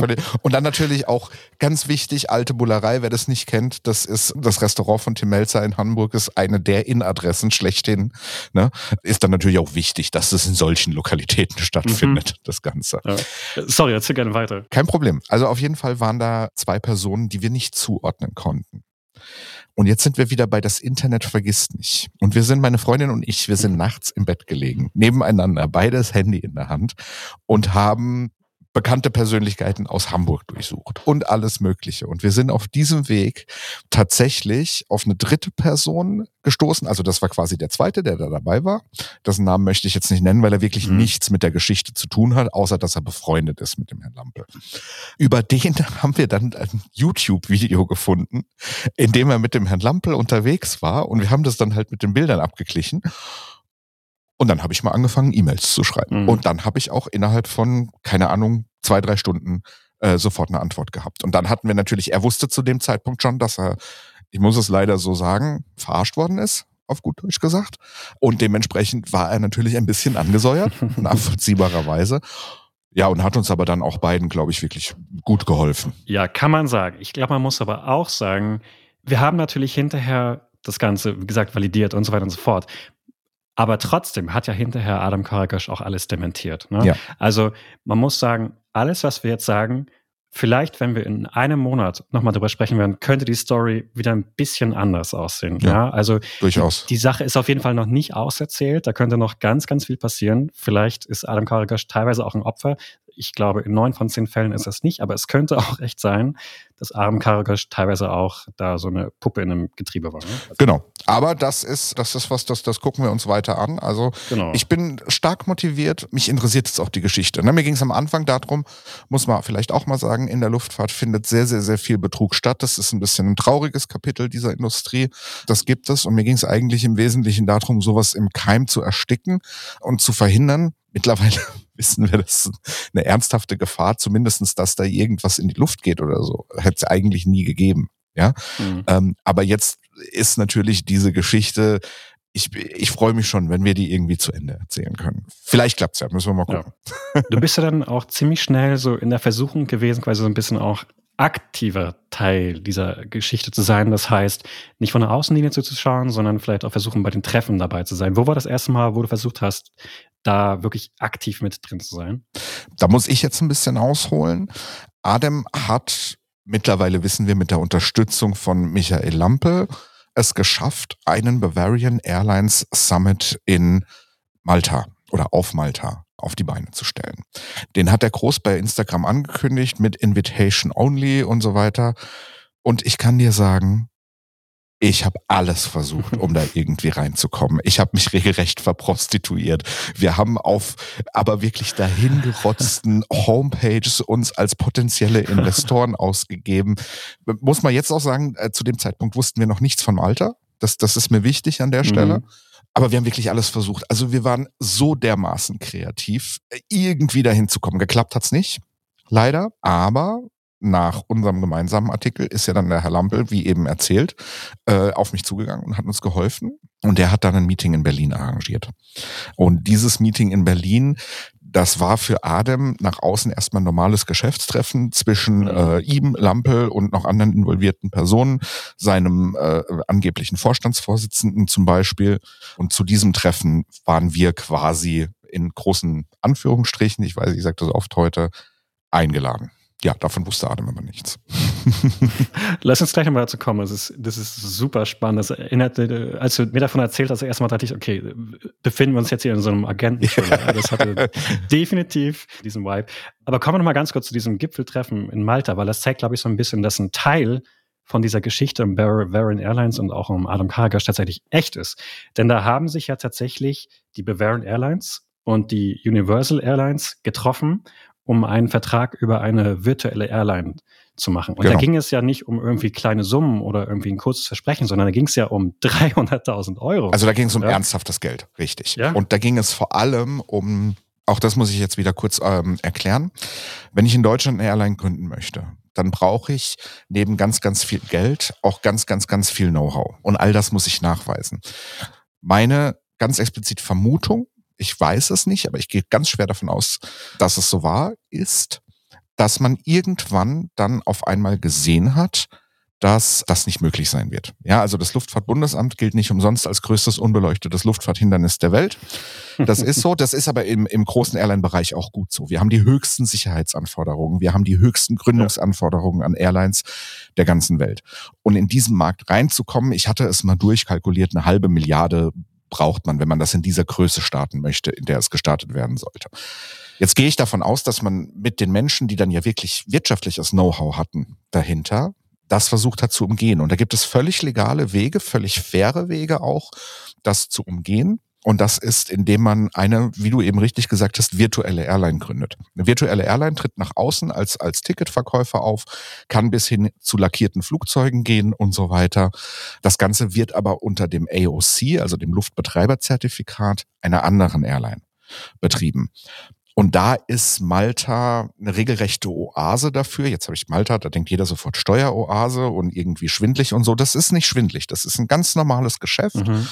und dann natürlich auch ganz wichtig, alte Bullerei, wer das nicht kennt, das ist das Restaurant von Tim Melzer in Hamburg, ist eine der In-Adressen schlechthin. Ne? Ist dann natürlich auch wichtig, dass es in solchen Lokalitäten stattfindet, mhm. das Ganze. Ja. Sorry, erzähl gerne weiter. Kein Problem. Problem. Also auf jeden Fall waren da zwei Personen, die wir nicht zuordnen konnten. Und jetzt sind wir wieder bei das Internet vergisst nicht. Und wir sind, meine Freundin und ich, wir sind nachts im Bett gelegen, nebeneinander, beides Handy in der Hand und haben bekannte Persönlichkeiten aus Hamburg durchsucht und alles Mögliche. Und wir sind auf diesem Weg tatsächlich auf eine dritte Person gestoßen. Also das war quasi der zweite, der da dabei war. Dessen Namen möchte ich jetzt nicht nennen, weil er wirklich mhm. nichts mit der Geschichte zu tun hat, außer dass er befreundet ist mit dem Herrn Lampe. Über den haben wir dann ein YouTube-Video gefunden, in dem er mit dem Herrn Lampe unterwegs war. Und wir haben das dann halt mit den Bildern abgeglichen. Und dann habe ich mal angefangen, E-Mails zu schreiben. Mhm. Und dann habe ich auch innerhalb von, keine Ahnung, zwei, drei Stunden äh, sofort eine Antwort gehabt. Und dann hatten wir natürlich, er wusste zu dem Zeitpunkt schon, dass er, ich muss es leider so sagen, verarscht worden ist auf gut Deutsch gesagt. Und dementsprechend war er natürlich ein bisschen angesäuert, nachvollziehbarerweise. Ja, und hat uns aber dann auch beiden, glaube ich, wirklich gut geholfen. Ja, kann man sagen. Ich glaube, man muss aber auch sagen, wir haben natürlich hinterher das Ganze, wie gesagt, validiert und so weiter und so fort. Aber trotzdem hat ja hinterher Adam Karakasch auch alles dementiert. Ne? Ja. Also man muss sagen, alles, was wir jetzt sagen, vielleicht, wenn wir in einem Monat nochmal drüber sprechen werden, könnte die Story wieder ein bisschen anders aussehen. Ja, ja? also durchaus. Die, die, Sache ist auf jeden Fall noch nicht auserzählt. Da könnte noch ganz, ganz viel passieren. Vielleicht ist Adam Karakasch teilweise auch ein Opfer. Ich glaube, in neun von zehn Fällen ist das nicht, aber es könnte auch echt sein, dass Adam Karakasch teilweise auch da so eine Puppe in einem Getriebe war. Ne? Also genau. Aber das ist, das ist was, das, das gucken wir uns weiter an. Also genau. ich bin stark motiviert. Mich interessiert jetzt auch die Geschichte. Ne? Mir ging es am Anfang darum, muss man vielleicht auch mal sagen, in der Luftfahrt findet sehr, sehr, sehr viel Betrug statt. Das ist ein bisschen ein trauriges Kapitel dieser Industrie. Das gibt es. Und mir ging es eigentlich im Wesentlichen darum, sowas im Keim zu ersticken und zu verhindern. Mittlerweile wissen wir, das ist eine ernsthafte Gefahr, zumindestens, dass da irgendwas in die Luft geht oder so. Hätte es eigentlich nie gegeben. Ja, mhm. ähm, aber jetzt ist natürlich diese Geschichte ich, ich freue mich schon, wenn wir die irgendwie zu Ende erzählen können. Vielleicht klappt's ja, müssen wir mal gucken. Ja. Du bist ja dann auch ziemlich schnell so in der Versuchung gewesen, quasi so ein bisschen auch aktiver Teil dieser Geschichte zu sein. Das heißt, nicht von der Außenlinie zuzuschauen, sondern vielleicht auch versuchen, bei den Treffen dabei zu sein. Wo war das erste Mal, wo du versucht hast, da wirklich aktiv mit drin zu sein? Da muss ich jetzt ein bisschen ausholen. Adam hat mittlerweile wissen wir mit der Unterstützung von Michael Lampe es geschafft, einen Bavarian Airlines Summit in Malta oder auf Malta auf die Beine zu stellen. Den hat er groß bei Instagram angekündigt mit Invitation Only und so weiter. Und ich kann dir sagen, ich habe alles versucht, um da irgendwie reinzukommen. Ich habe mich regelrecht verprostituiert. Wir haben auf aber wirklich dahingerotzten Homepages uns als potenzielle Investoren ausgegeben. Muss man jetzt auch sagen, äh, zu dem Zeitpunkt wussten wir noch nichts vom Alter. Das, das ist mir wichtig an der Stelle. Mhm. Aber wir haben wirklich alles versucht. Also wir waren so dermaßen kreativ, äh, irgendwie dahin zu kommen. Geklappt hat's nicht, leider. Aber nach unserem gemeinsamen Artikel ist ja dann der Herr Lampel, wie eben erzählt, äh, auf mich zugegangen und hat uns geholfen. Und der hat dann ein Meeting in Berlin arrangiert. Und dieses Meeting in Berlin, das war für Adem nach außen erstmal ein normales Geschäftstreffen zwischen mhm. äh, ihm, Lampel und noch anderen involvierten Personen, seinem äh, angeblichen Vorstandsvorsitzenden zum Beispiel. Und zu diesem Treffen waren wir quasi in großen Anführungsstrichen, ich weiß, ich sage das oft heute, eingeladen ja, davon wusste Adam aber nichts. Lass uns gleich nochmal dazu kommen. Das ist, das ist super spannend. Das erinnert, als du mir davon erzählt hast, erstmal dachte ich, okay, befinden wir uns jetzt hier in so einem agenten Das hatte definitiv diesen Vibe. Aber kommen wir nochmal ganz kurz zu diesem Gipfeltreffen in Malta, weil das zeigt, glaube ich, so ein bisschen, dass ein Teil von dieser Geschichte um Bavarian Airlines und auch um Adam Karagash tatsächlich echt ist. Denn da haben sich ja tatsächlich die Bavarian Airlines und die Universal Airlines getroffen um einen Vertrag über eine virtuelle Airline zu machen. Und genau. da ging es ja nicht um irgendwie kleine Summen oder irgendwie ein kurzes Versprechen, sondern da ging es ja um 300.000 Euro. Also da ging es um ja. ernsthaftes Geld, richtig. Ja. Und da ging es vor allem um, auch das muss ich jetzt wieder kurz ähm, erklären, wenn ich in Deutschland eine Airline gründen möchte, dann brauche ich neben ganz, ganz viel Geld auch ganz, ganz, ganz viel Know-how. Und all das muss ich nachweisen. Meine ganz explizit Vermutung ich weiß es nicht, aber ich gehe ganz schwer davon aus, dass es so war, ist, dass man irgendwann dann auf einmal gesehen hat, dass das nicht möglich sein wird. Ja, also das Luftfahrtbundesamt gilt nicht umsonst als größtes unbeleuchtetes Luftfahrthindernis der Welt. Das ist so, das ist aber im, im großen Airline-Bereich auch gut so. Wir haben die höchsten Sicherheitsanforderungen, wir haben die höchsten Gründungsanforderungen an Airlines der ganzen Welt. Und in diesen Markt reinzukommen, ich hatte es mal durchkalkuliert, eine halbe Milliarde braucht man, wenn man das in dieser Größe starten möchte, in der es gestartet werden sollte. Jetzt gehe ich davon aus, dass man mit den Menschen, die dann ja wirklich wirtschaftliches Know-how hatten dahinter, das versucht hat zu umgehen. Und da gibt es völlig legale Wege, völlig faire Wege auch, das zu umgehen. Und das ist, indem man eine, wie du eben richtig gesagt hast, virtuelle Airline gründet. Eine virtuelle Airline tritt nach außen als, als Ticketverkäufer auf, kann bis hin zu lackierten Flugzeugen gehen und so weiter. Das Ganze wird aber unter dem AOC, also dem Luftbetreiberzertifikat einer anderen Airline betrieben. Und da ist Malta eine regelrechte Oase dafür. Jetzt habe ich Malta, da denkt jeder sofort Steueroase und irgendwie schwindlig und so. Das ist nicht schwindlig. Das ist ein ganz normales Geschäft. Mhm.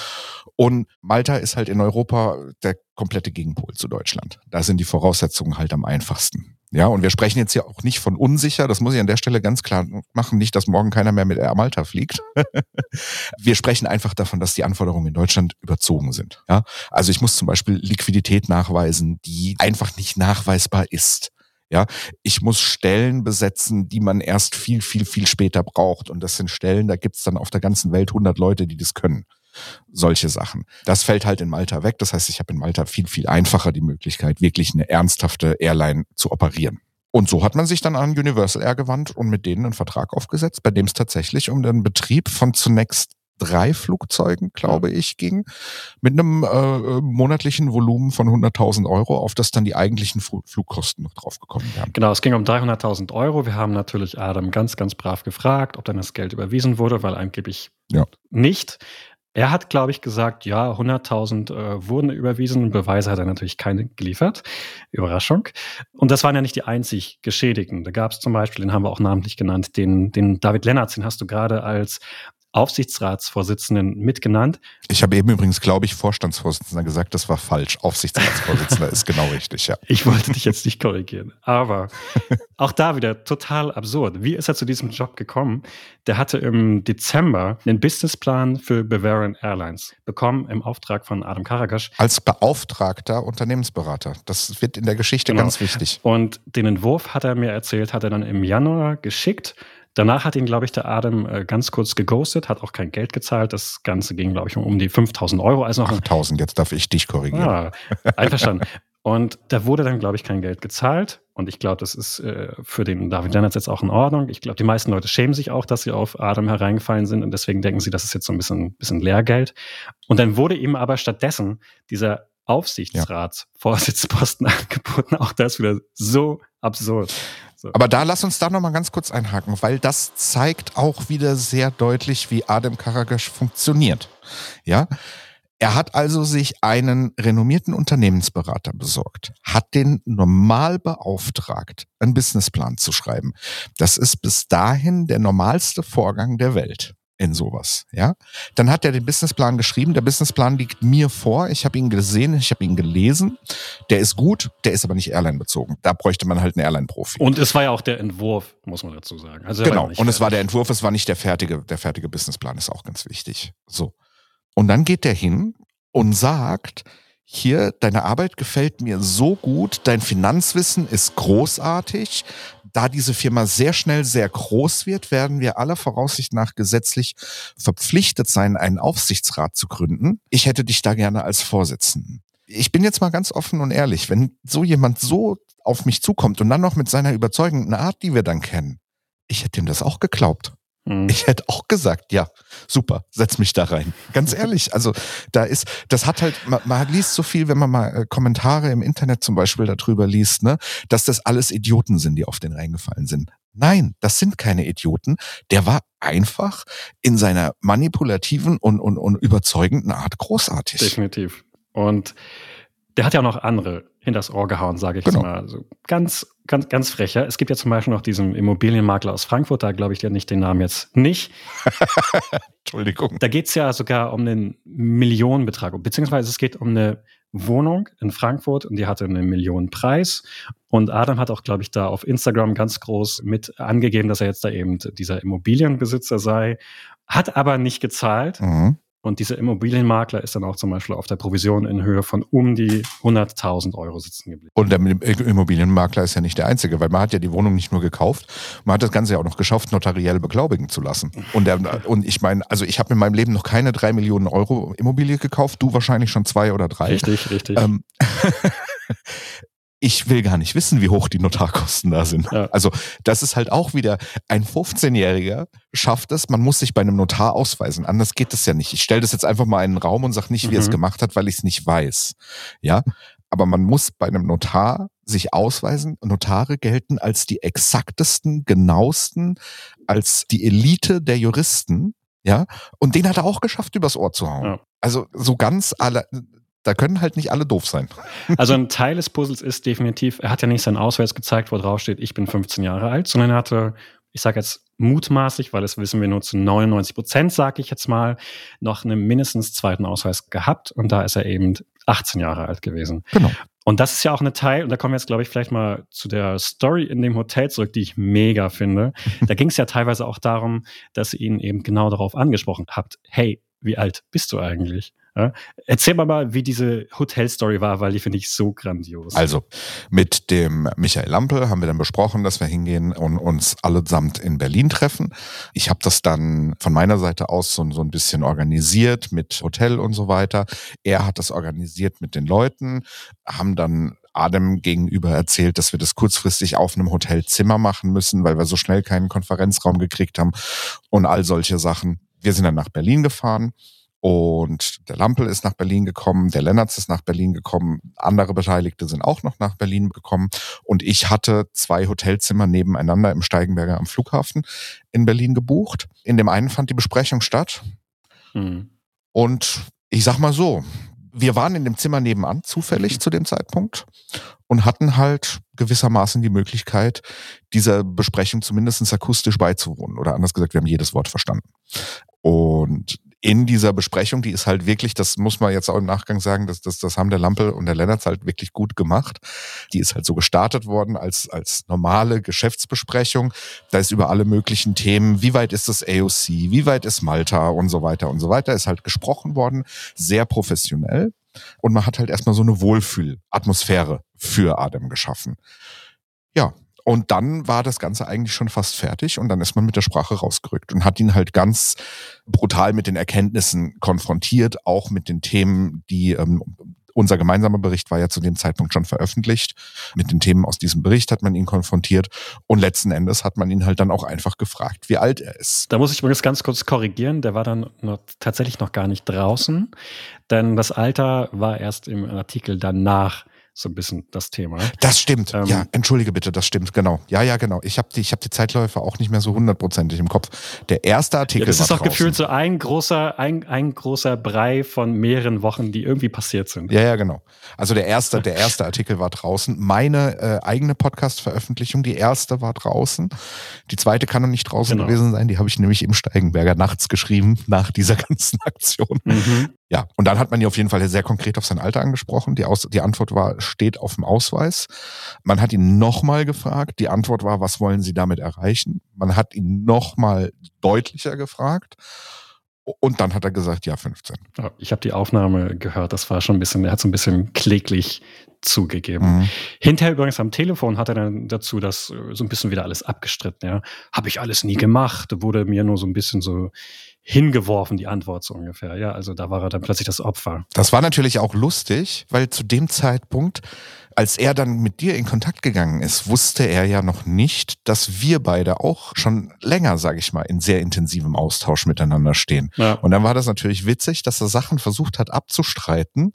Und Malta ist halt in Europa der komplette Gegenpol zu Deutschland. Da sind die Voraussetzungen halt am einfachsten. Ja, und wir sprechen jetzt ja auch nicht von unsicher, das muss ich an der Stelle ganz klar machen, nicht, dass morgen keiner mehr mit Air Malta fliegt. wir sprechen einfach davon, dass die Anforderungen in Deutschland überzogen sind. Ja, also ich muss zum Beispiel Liquidität nachweisen, die einfach nicht nachweisbar ist. Ja, ich muss Stellen besetzen, die man erst viel, viel, viel später braucht. Und das sind Stellen, da gibt's dann auf der ganzen Welt 100 Leute, die das können solche Sachen. Das fällt halt in Malta weg. Das heißt, ich habe in Malta viel, viel einfacher die Möglichkeit, wirklich eine ernsthafte Airline zu operieren. Und so hat man sich dann an Universal Air gewandt und mit denen einen Vertrag aufgesetzt, bei dem es tatsächlich um den Betrieb von zunächst drei Flugzeugen, glaube ich, ging, mit einem äh, monatlichen Volumen von 100.000 Euro, auf das dann die eigentlichen Flugkosten noch draufgekommen wären. Genau, es ging um 300.000 Euro. Wir haben natürlich Adam ganz, ganz brav gefragt, ob dann das Geld überwiesen wurde, weil angeblich ja. nicht. Er hat, glaube ich, gesagt, ja, 100.000 äh, wurden überwiesen. Beweise hat er natürlich keine geliefert. Überraschung. Und das waren ja nicht die einzig Geschädigten. Da gab es zum Beispiel, den haben wir auch namentlich genannt, den, den David Lennartz, den hast du gerade als Aufsichtsratsvorsitzenden mitgenannt. Ich habe eben übrigens, glaube ich, Vorstandsvorsitzender gesagt, das war falsch. Aufsichtsratsvorsitzender ist genau richtig, ja. Ich wollte dich jetzt nicht korrigieren, aber auch da wieder total absurd. Wie ist er zu diesem Job gekommen? Der hatte im Dezember einen Businessplan für Bavarian Airlines bekommen im Auftrag von Adam Karagasch. Als beauftragter Unternehmensberater. Das wird in der Geschichte genau. ganz wichtig. Und den Entwurf hat er mir erzählt, hat er dann im Januar geschickt Danach hat ihn, glaube ich, der Adam äh, ganz kurz geghostet, hat auch kein Geld gezahlt. Das Ganze ging, glaube ich, um, um die 5000 Euro. Also noch 8000, jetzt darf ich dich korrigieren. Ah, einverstanden. Und da wurde dann, glaube ich, kein Geld gezahlt. Und ich glaube, das ist äh, für den David Lennartz jetzt auch in Ordnung. Ich glaube, die meisten Leute schämen sich auch, dass sie auf Adam hereingefallen sind. Und deswegen denken sie, das ist jetzt so ein bisschen, bisschen Lehrgeld. Und dann wurde ihm aber stattdessen dieser Aufsichtsratsvorsitzposten ja. angeboten. Auch das wieder so absurd. So. Aber da lass uns da nochmal ganz kurz einhaken, weil das zeigt auch wieder sehr deutlich, wie Adem Karagasch funktioniert. Ja. Er hat also sich einen renommierten Unternehmensberater besorgt, hat den normal beauftragt, einen Businessplan zu schreiben. Das ist bis dahin der normalste Vorgang der Welt. In sowas, ja? Dann hat er den Businessplan geschrieben. Der Businessplan liegt mir vor. Ich habe ihn gesehen, ich habe ihn gelesen. Der ist gut, der ist aber nicht Airline bezogen. Da bräuchte man halt einen Airline-Profi. Und es war ja auch der Entwurf, muss man dazu sagen. Also genau. Und es war der Entwurf, es war nicht der fertige, der fertige Businessplan ist auch ganz wichtig. So. Und dann geht der hin und sagt, hier, deine Arbeit gefällt mir so gut, dein Finanzwissen ist großartig. Da diese Firma sehr schnell sehr groß wird, werden wir aller Voraussicht nach gesetzlich verpflichtet sein, einen Aufsichtsrat zu gründen. Ich hätte dich da gerne als Vorsitzenden. Ich bin jetzt mal ganz offen und ehrlich, wenn so jemand so auf mich zukommt und dann noch mit seiner überzeugenden Art, die wir dann kennen, ich hätte ihm das auch geglaubt. Mhm. Ich hätte auch gesagt, ja, super, setz mich da rein. Ganz ehrlich, also da ist, das hat halt, man, man liest so viel, wenn man mal äh, Kommentare im Internet zum Beispiel darüber liest, ne, dass das alles Idioten sind, die auf den reingefallen sind. Nein, das sind keine Idioten. Der war einfach in seiner manipulativen und, und, und überzeugenden Art großartig. Definitiv. Und der hat ja auch noch andere hinters Ohr gehauen, sage ich genau. mal. Also ganz, ganz, ganz frecher. Es gibt ja zum Beispiel noch diesen Immobilienmakler aus Frankfurt, da glaube ich dir nicht den Namen jetzt nicht. Entschuldigung. Da geht es ja sogar um einen Millionenbetrag, beziehungsweise es geht um eine Wohnung in Frankfurt und die hatte einen Millionenpreis. Und Adam hat auch, glaube ich, da auf Instagram ganz groß mit angegeben, dass er jetzt da eben dieser Immobilienbesitzer sei, hat aber nicht gezahlt. Mhm. Und dieser Immobilienmakler ist dann auch zum Beispiel auf der Provision in Höhe von um die 100.000 Euro sitzen geblieben. Und der Immobilienmakler ist ja nicht der Einzige, weil man hat ja die Wohnung nicht nur gekauft, man hat das Ganze ja auch noch geschafft, notariell beglaubigen zu lassen. Und, der, und ich meine, also ich habe in meinem Leben noch keine drei Millionen Euro Immobilie gekauft, du wahrscheinlich schon zwei oder drei. Richtig, richtig. Ähm, ich will gar nicht wissen, wie hoch die Notarkosten da sind. Ja. Also das ist halt auch wieder, ein 15-Jähriger schafft es, man muss sich bei einem Notar ausweisen. Anders geht es ja nicht. Ich stelle das jetzt einfach mal in den Raum und sage nicht, wie mhm. er es gemacht hat, weil ich es nicht weiß. Ja, aber man muss bei einem Notar sich ausweisen. Notare gelten als die exaktesten, genauesten, als die Elite der Juristen. Ja, und den hat er auch geschafft, übers Ohr zu hauen. Ja. Also so ganz alle, da können halt nicht alle doof sein. Also ein Teil des Puzzles ist definitiv, er hat ja nicht seinen Ausweis gezeigt, wo drauf steht, ich bin 15 Jahre alt, sondern er hatte, ich sage jetzt mutmaßlich, weil das wissen wir nur zu 99 Prozent, sage ich jetzt mal, noch einen mindestens zweiten Ausweis gehabt und da ist er eben 18 Jahre alt gewesen. Genau. Und das ist ja auch eine Teil, und da kommen wir jetzt, glaube ich, vielleicht mal zu der Story in dem Hotel zurück, die ich mega finde. Da ging es ja teilweise auch darum, dass ihr ihn eben genau darauf angesprochen habt, hey, wie alt bist du eigentlich? Ja? Erzähl mal mal, wie diese Hotelstory war, weil die finde ich so grandios. Also, mit dem Michael Lampe haben wir dann besprochen, dass wir hingehen und uns allesamt in Berlin treffen. Ich habe das dann von meiner Seite aus so, so ein bisschen organisiert mit Hotel und so weiter. Er hat das organisiert mit den Leuten, haben dann Adem gegenüber erzählt, dass wir das kurzfristig auf einem Hotelzimmer machen müssen, weil wir so schnell keinen Konferenzraum gekriegt haben und all solche Sachen. Wir sind dann nach Berlin gefahren und der Lampel ist nach Berlin gekommen, der Lennartz ist nach Berlin gekommen, andere Beteiligte sind auch noch nach Berlin gekommen. Und ich hatte zwei Hotelzimmer nebeneinander im Steigenberger am Flughafen in Berlin gebucht. In dem einen fand die Besprechung statt. Mhm. Und ich sag mal so, wir waren in dem Zimmer nebenan, zufällig zu dem Zeitpunkt, und hatten halt gewissermaßen die Möglichkeit, dieser Besprechung zumindest akustisch beizuwohnen. Oder anders gesagt, wir haben jedes Wort verstanden. Und in dieser Besprechung, die ist halt wirklich, das muss man jetzt auch im Nachgang sagen, das, das, das haben der Lampel und der Lennartz halt wirklich gut gemacht. Die ist halt so gestartet worden als, als normale Geschäftsbesprechung. Da ist über alle möglichen Themen, wie weit ist das AOC, wie weit ist Malta und so weiter und so weiter, ist halt gesprochen worden, sehr professionell. Und man hat halt erstmal so eine Wohlfühlatmosphäre für Adam geschaffen. Ja, und dann war das Ganze eigentlich schon fast fertig und dann ist man mit der Sprache rausgerückt und hat ihn halt ganz brutal mit den Erkenntnissen konfrontiert, auch mit den Themen, die ähm, unser gemeinsamer Bericht war ja zu dem Zeitpunkt schon veröffentlicht. Mit den Themen aus diesem Bericht hat man ihn konfrontiert und letzten Endes hat man ihn halt dann auch einfach gefragt, wie alt er ist. Da muss ich übrigens ganz kurz korrigieren. Der war dann noch, tatsächlich noch gar nicht draußen, denn das Alter war erst im Artikel danach so ein bisschen das Thema. Das stimmt. Ähm, ja, entschuldige bitte, das stimmt, genau. Ja, ja, genau. Ich habe die, ich hab die Zeitläufe auch nicht mehr so hundertprozentig im Kopf. Der erste Artikel Ja, das ist doch gefühlt so ein großer, ein, ein großer Brei von mehreren Wochen, die irgendwie passiert sind. Ja, ja, genau. Also der erste, der erste Artikel war draußen. Meine äh, eigene Podcast-Veröffentlichung, die erste war draußen. Die zweite kann noch nicht draußen Genau. gewesen sein. Die habe ich nämlich im Steigenberger nachts geschrieben, nach dieser ganzen Aktion. Mhm. Ja, und dann hat man ihn auf jeden Fall sehr konkret auf sein Alter angesprochen. Die, Aus die Antwort war, steht auf dem Ausweis. Man hat ihn nochmal gefragt. Die Antwort war, was wollen Sie damit erreichen? Man hat ihn nochmal deutlicher gefragt. Und dann hat er gesagt, ja, 15. Ja, Ich habe die Aufnahme gehört, das war schon ein bisschen, er hat so ein bisschen kläglich zugegeben. Mhm. Hinterher übrigens am Telefon hat er dann dazu das äh, so ein bisschen wieder alles abgestritten. Ja, habe ich alles nie gemacht, wurde mir nur so ein bisschen so hingeworfen die Antwort so ungefähr. Ja, also da war er dann plötzlich das Opfer. Das war natürlich auch lustig, weil zu dem Zeitpunkt, als er dann mit dir in Kontakt gegangen ist, wusste er ja noch nicht, dass wir beide auch schon länger, sage ich mal, in sehr intensivem Austausch miteinander stehen. Ja. Und dann war das natürlich witzig, dass er Sachen versucht hat abzustreiten,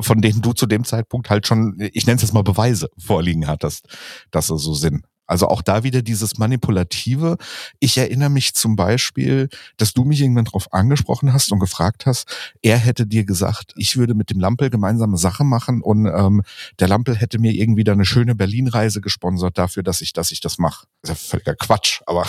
von denen du zu dem Zeitpunkt halt schon, ich nenne es jetzt mal Beweise vorliegen hattest, dass sie so sind. Also auch da wieder dieses Manipulative. Ich erinnere mich zum Beispiel, dass du mich irgendwann drauf angesprochen hast und gefragt hast, er hätte dir gesagt, ich würde mit dem Lampel gemeinsame Sache machen und ähm, der Lampel hätte mir irgendwie da eine schöne Berlin-Reise gesponsert dafür, dass ich, dass ich das mache. Das ist ja völliger Quatsch, aber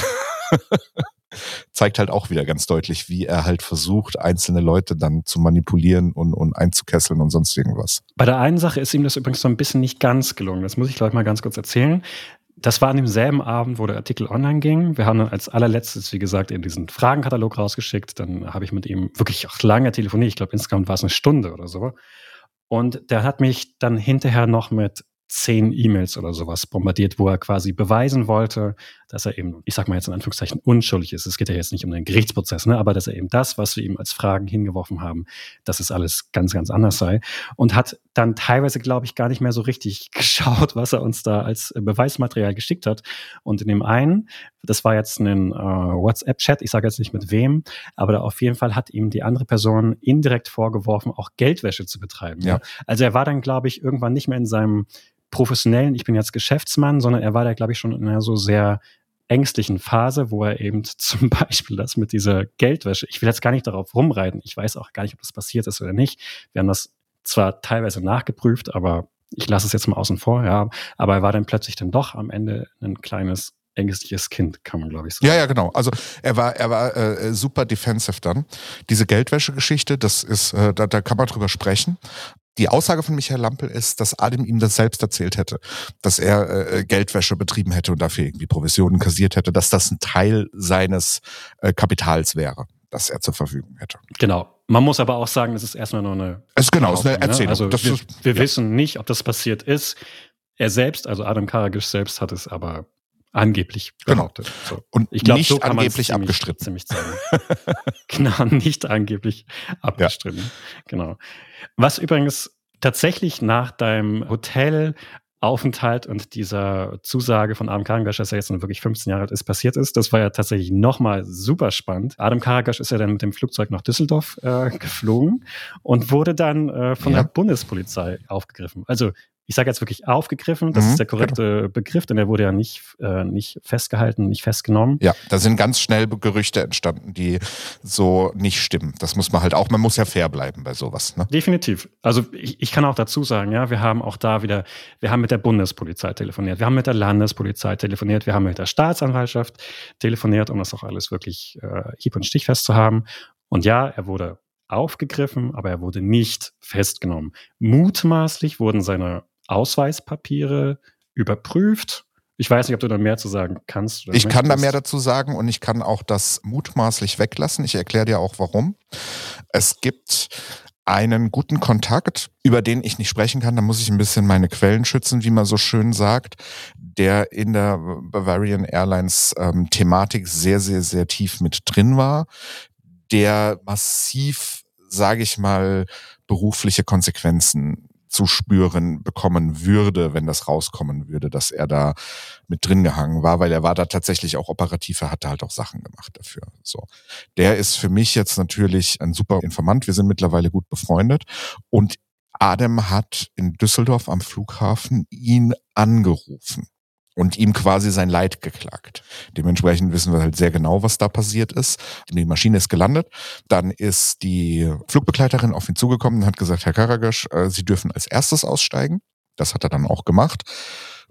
zeigt halt auch wieder ganz deutlich, wie er halt versucht, einzelne Leute dann zu manipulieren und, und einzukesseln und sonst irgendwas. Bei der einen Sache ist ihm das übrigens so ein bisschen nicht ganz gelungen. Das muss ich gleich mal ganz kurz erzählen. Das war an demselben Abend, wo der Artikel online ging. Wir haben dann als allerletztes, wie gesagt, eben diesen Fragenkatalog rausgeschickt. Dann habe ich mit ihm wirklich auch lange telefoniert. Ich glaube, insgesamt war es eine Stunde oder so. Und der hat mich dann hinterher noch mit zehn E-Mails oder sowas bombardiert, wo er quasi beweisen wollte, dass er eben, ich sag mal jetzt in Anführungszeichen, unschuldig ist. Es geht ja jetzt nicht um den Gerichtsprozess, ne? aber dass er eben das, was wir ihm als Fragen hingeworfen haben, dass es alles ganz, ganz anders sei. Und hat dann teilweise, glaube ich, gar nicht mehr so richtig geschaut, was er uns da als Beweismaterial geschickt hat. Und in dem einen, das war jetzt ein äh, WhatsApp-Chat, ich sage jetzt nicht mit wem, aber da auf jeden Fall hat ihm die andere Person indirekt vorgeworfen, auch Geldwäsche zu betreiben. Ja. Ne? Also er war dann, glaube ich, irgendwann nicht mehr in seinem professionellen, ich bin jetzt Geschäftsmann, sondern er war da, glaube ich, schon in einer so sehr ängstlichen Phase, wo er eben zum Beispiel das mit dieser Geldwäsche, ich will jetzt gar nicht darauf rumreiten, ich weiß auch gar nicht, ob das passiert ist oder nicht. Wir haben das zwar teilweise nachgeprüft, aber ich lasse es jetzt mal außen vor, ja. Aber er war dann plötzlich dann doch am Ende ein kleines ängstliches Kind, kann man glaube ich sagen. Ja, ja, genau. Also er war, er war äh, super defensive dann. Diese Geldwäsche-Geschichte, das ist, äh, da, da kann man drüber sprechen. Die Aussage von Michael Lampel ist, dass Adam ihm das selbst erzählt hätte, dass er äh, Geldwäsche betrieben hätte und dafür irgendwie Provisionen kassiert hätte, dass das ein Teil seines äh, Kapitals wäre, das er zur Verfügung hätte. Genau. Man muss aber auch sagen, das ist erstmal nur eine Es ist genau, es ist eine ne? Erzählung. Also das wir, ist, wir ja. wissen nicht, ob das passiert ist. Er selbst, also Adam Karagic selbst, hat es aber angeblich Genau. So. und Ich glaube, nicht so angeblich ziemlich, abgestritten. Ziemlich genau, nicht angeblich abgestritten. Genau. Was übrigens tatsächlich nach deinem Hotelaufenthalt und dieser Zusage von Adam Karagasch, dass er jetzt nun wirklich 15 Jahre alt ist, passiert ist, das war ja tatsächlich nochmal super spannend. Adam Karagasch ist ja dann mit dem Flugzeug nach Düsseldorf äh, geflogen und wurde dann äh, von Ja. der Bundespolizei aufgegriffen. Also ich sage jetzt wirklich aufgegriffen, das Mhm, ist der korrekte Begriff, denn er wurde ja nicht, äh, nicht festgehalten, nicht festgenommen. Ja, da sind ganz schnell Gerüchte entstanden, die so nicht stimmen. Das muss man halt auch, man muss ja fair bleiben bei sowas. Ne? Definitiv. Also ich, ich kann auch dazu sagen, ja, wir haben auch da wieder, wir haben mit der Bundespolizei telefoniert, wir haben mit der Landespolizei telefoniert, wir haben mit der Staatsanwaltschaft telefoniert, um das auch alles wirklich äh, hieb- und stichfest zu haben. Und ja, er wurde aufgegriffen, aber er wurde nicht festgenommen. Mutmaßlich wurden seine Ausweispapiere überprüft. Ich weiß nicht, ob du da mehr zu sagen kannst. Ich kann da möchtest. mehr dazu sagen und ich kann auch das mutmaßlich weglassen. Ich erkläre dir auch warum. Es gibt einen guten Kontakt, über den ich nicht sprechen kann. Da muss ich ein bisschen meine Quellen schützen, wie man so schön sagt, der in der Bavarian Airlines ähm, Thematik sehr, sehr, sehr tief mit drin war, der massiv, sage ich mal, berufliche Konsequenzen zu spüren bekommen würde, wenn das rauskommen würde, dass er da mit drin gehangen war, weil er war da tatsächlich auch operativ, er hatte halt auch Sachen gemacht dafür. So. Der ist für mich jetzt natürlich ein super Informant. Wir sind mittlerweile gut befreundet und Adem hat in Düsseldorf am Flughafen ihn angerufen und ihm quasi sein Leid geklagt. Dementsprechend wissen wir halt sehr genau, was da passiert ist. Die Maschine ist gelandet. Dann ist die Flugbegleiterin auf ihn zugekommen und hat gesagt, Herr Karagisch, äh, Sie dürfen als erstes aussteigen. Das hat er dann auch gemacht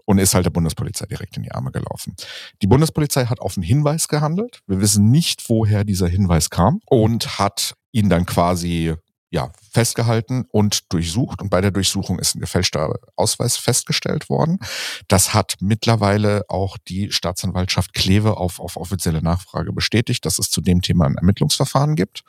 und ist halt der Bundespolizei direkt in die Arme gelaufen. Die Bundespolizei hat auf einen Hinweis gehandelt. Wir wissen nicht, woher dieser Hinweis kam und hat ihn dann quasi ja, festgehalten und durchsucht. Und bei der Durchsuchung ist ein gefälschter Ausweis festgestellt worden. Das hat mittlerweile auch die Staatsanwaltschaft Kleve auf, auf offizielle Nachfrage bestätigt, dass es zu dem Thema ein Ermittlungsverfahren gibt.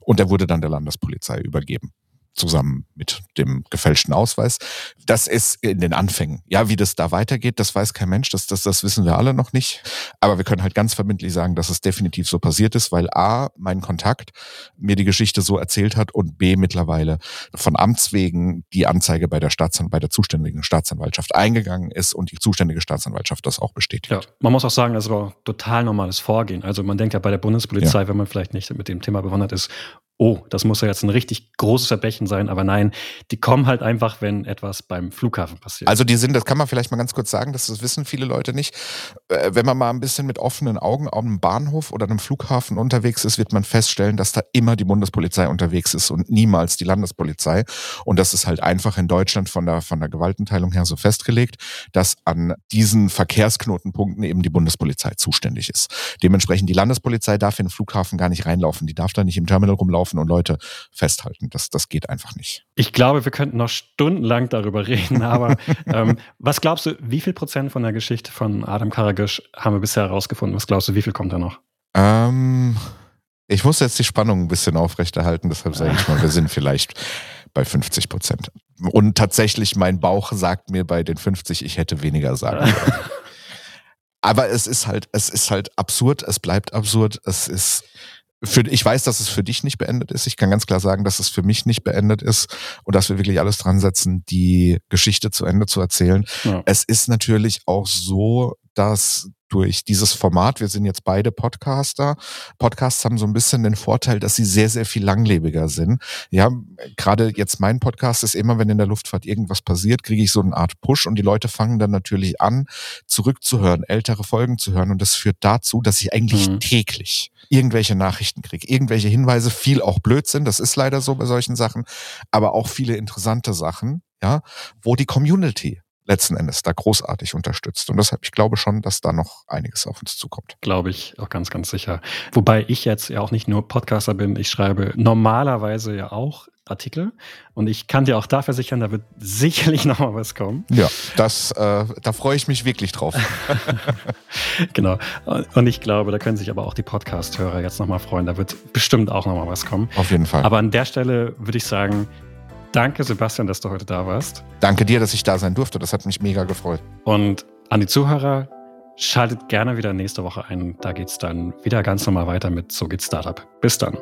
Und er wurde dann der Landespolizei übergeben zusammen mit dem gefälschten Ausweis. Das ist in den Anfängen. Ja, wie das da weitergeht, das weiß kein Mensch, das, das, das wissen wir alle noch nicht. Aber wir können halt ganz verbindlich sagen, dass es definitiv so passiert ist, weil A, mein Kontakt mir die Geschichte so erzählt hat und B, mittlerweile von Amts wegen die Anzeige bei der Staatsan bei der zuständigen Staatsanwaltschaft eingegangen ist und die zuständige Staatsanwaltschaft das auch bestätigt. Ja, man muss auch sagen, das war total normales Vorgehen. Also man denkt ja bei der Bundespolizei, ja. wenn man vielleicht nicht mit dem Thema bewandert ist, oh, das muss ja jetzt ein richtig großes Verbrechen sein, aber nein, die kommen halt einfach, wenn etwas beim Flughafen passiert. Also die sind, das kann man vielleicht mal ganz kurz sagen, das, wissen viele Leute nicht. Äh, wenn man mal ein bisschen mit offenen Augen auf einem Bahnhof oder einem Flughafen unterwegs ist, wird man feststellen, dass da immer die Bundespolizei unterwegs ist und niemals die Landespolizei. Und das ist halt einfach in Deutschland von der, von der Gewaltenteilung her so festgelegt, dass an diesen Verkehrsknotenpunkten eben die Bundespolizei zuständig ist. Dementsprechend die Landespolizei darf in den Flughafen gar nicht reinlaufen. Die darf da nicht im Terminal rumlaufen laufen und Leute festhalten. Das, das geht einfach nicht. Ich glaube, wir könnten noch stundenlang darüber reden, aber ähm, was glaubst du, wie viel Prozent von der Geschichte von Adam Karagisch haben wir bisher herausgefunden? Was glaubst du, wie viel kommt da noch? Ähm, ich muss jetzt die Spannung ein bisschen aufrechterhalten, deshalb sage ich mal, wir sind vielleicht bei 50 Prozent. Und tatsächlich, mein Bauch sagt mir bei den 50, ich hätte weniger sagen können. Aber es ist halt, es ist halt absurd, es bleibt absurd, es ist für, ich weiß, dass es für dich nicht beendet ist. Ich kann ganz klar sagen, dass es für mich nicht beendet ist und dass wir wirklich alles dran setzen, die Geschichte zu Ende zu erzählen. Ja. Es ist natürlich auch so, dass durch dieses Format, wir sind jetzt beide Podcaster, Podcasts haben so ein bisschen den Vorteil, dass sie sehr, sehr viel langlebiger sind. Ja, gerade jetzt mein Podcast ist immer, wenn in der Luftfahrt irgendwas passiert, kriege ich so eine Art Push und die Leute fangen dann natürlich an, zurückzuhören, ältere Folgen zu hören und das führt dazu, dass ich eigentlich mhm. täglich irgendwelche Nachrichten kriege, irgendwelche Hinweise, viel auch Blödsinn, das ist leider so bei solchen Sachen, aber auch viele interessante Sachen, ja, wo die Community letzten Endes da großartig unterstützt. Und deshalb, ich glaube schon, dass da noch einiges auf uns zukommt. Glaube ich auch ganz, ganz sicher. Wobei ich jetzt ja auch nicht nur Podcaster bin, ich schreibe normalerweise ja auch Artikel. Und ich kann dir auch da versichern, da wird sicherlich noch mal was kommen. Ja, das, äh, da freue ich mich wirklich drauf. genau. Und ich glaube, da können sich aber auch die Podcast-Hörer jetzt noch mal freuen. Da wird bestimmt auch noch mal was kommen. Auf jeden Fall. Aber an der Stelle würde ich sagen, Danke, Sebastian, dass du heute da warst. Danke dir, dass ich da sein durfte. Das hat mich mega gefreut. Und an die Zuhörer, schaltet gerne wieder nächste Woche ein. Da geht es dann wieder ganz normal weiter mit So geht Startup. Bis dann.